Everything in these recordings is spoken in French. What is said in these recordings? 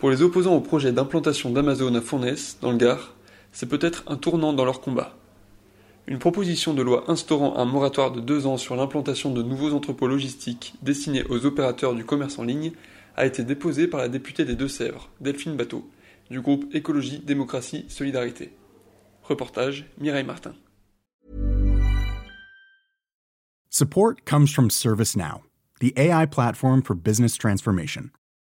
Pour les opposants au projet d'implantation d'Amazon à Fournaise, dans le Gard, c'est peut-être un tournant dans leur combat. Une proposition de loi instaurant un moratoire de deux ans sur l'implantation de nouveaux entrepôts logistiques destinés aux opérateurs du commerce en ligne a été déposée par la députée des Deux-Sèvres, Delphine Bateau, du groupe Écologie, Démocratie, Solidarité. Reportage Mireille Martin. Support comes from ServiceNow, the AI platform for business transformation.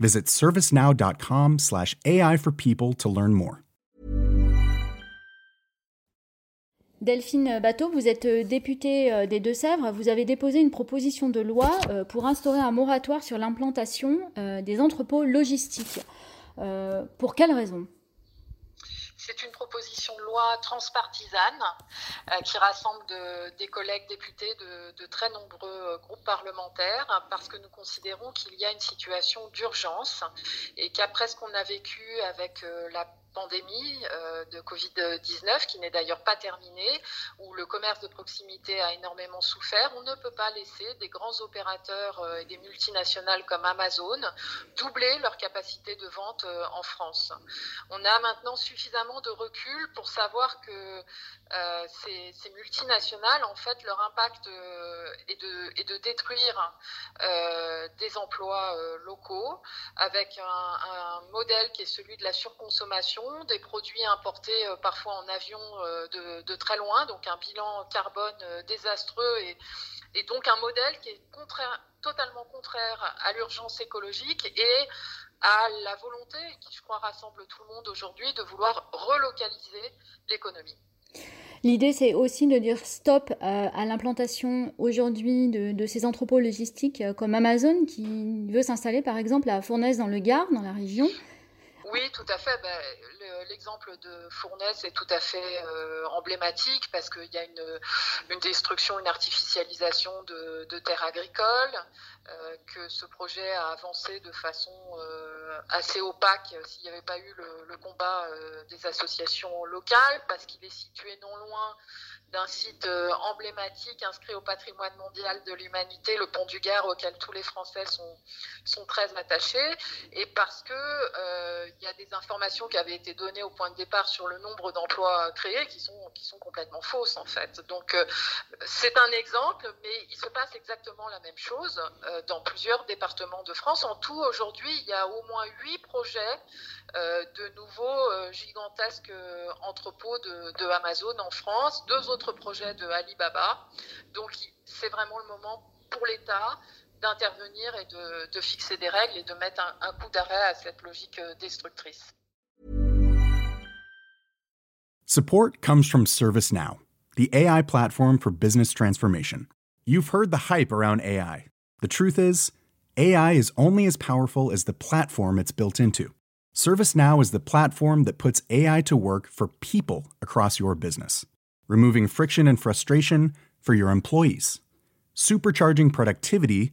Visit servicenow.com/ai for people to learn more. Delphine Bateau, vous êtes euh, députée euh, des Deux-Sèvres. Vous avez déposé une proposition de loi euh, pour instaurer un moratoire sur l'implantation des entrepôts logistiques. Pour quelles raisons c'est une proposition de transpartisane qui rassemble des collègues députés de, de, très nombreux groupes parlementaires parce que nous considérons qu'il y a une situation d'urgence et qu'après ce qu'on a vécu avec la pandémie euh, de Covid-19, qui n'est d'ailleurs pas terminée, où le commerce de proximité a énormément souffert, on ne peut pas laisser des grands opérateurs euh, et des multinationales comme Amazon doubler leur capacité de vente euh, en France. On a maintenant suffisamment de recul pour savoir que ces, multinationales, en fait, leur impact est de, détruire des emplois locaux avec un modèle qui est celui de la surconsommation des produits importés euh, parfois en avion euh, de, très loin, donc un bilan carbone euh, désastreux et, donc un modèle qui est totalement contraire à l'urgence écologique et à la volonté, qui je crois rassemble tout le monde aujourd'hui, de vouloir relocaliser l'économie. L'idée, c'est aussi de dire stop à l'implantation aujourd'hui de, ces entrepôts logistiques comme Amazon qui veut s'installer par exemple à Fournaise dans le Gard, dans la région. Oui, tout à fait. Ben, l'exemple de Fournaise est tout à fait euh, emblématique parce qu'il y a une, destruction, une artificialisation de, terres agricoles, euh, que ce projet a avancé de façon euh, assez opaque s'il n'y avait pas eu le, combat des associations locales, parce qu'il est situé non loin d'un site emblématique inscrit au patrimoine mondial de l'humanité, le pont du Gard, auquel tous les Français sont, sont très attachés, et parce que il y a des informations qui avaient été données au point de départ sur le nombre d'emplois créés qui sont, complètement fausses en fait. Donc euh, c'est un exemple, mais il se passe exactement la même chose dans plusieurs départements de France. En tout, aujourd'hui, il y a au moins huit projets de nouveaux gigantesques entrepôts de, de Amazon en France, deux autres projet de Alibaba. Donc c'est vraiment le moment pour l'État d'intervenir et de, fixer des règles et de mettre un, coup d'arrêt à cette logique euh, destructrice. Support comes from ServiceNow, the AI platform for business transformation. You've heard the hype around AI. The truth is, AI is only as powerful as the platform it's built into. ServiceNow is the platform that puts AI to work for people across your business removing friction and frustration for your employees, supercharging productivity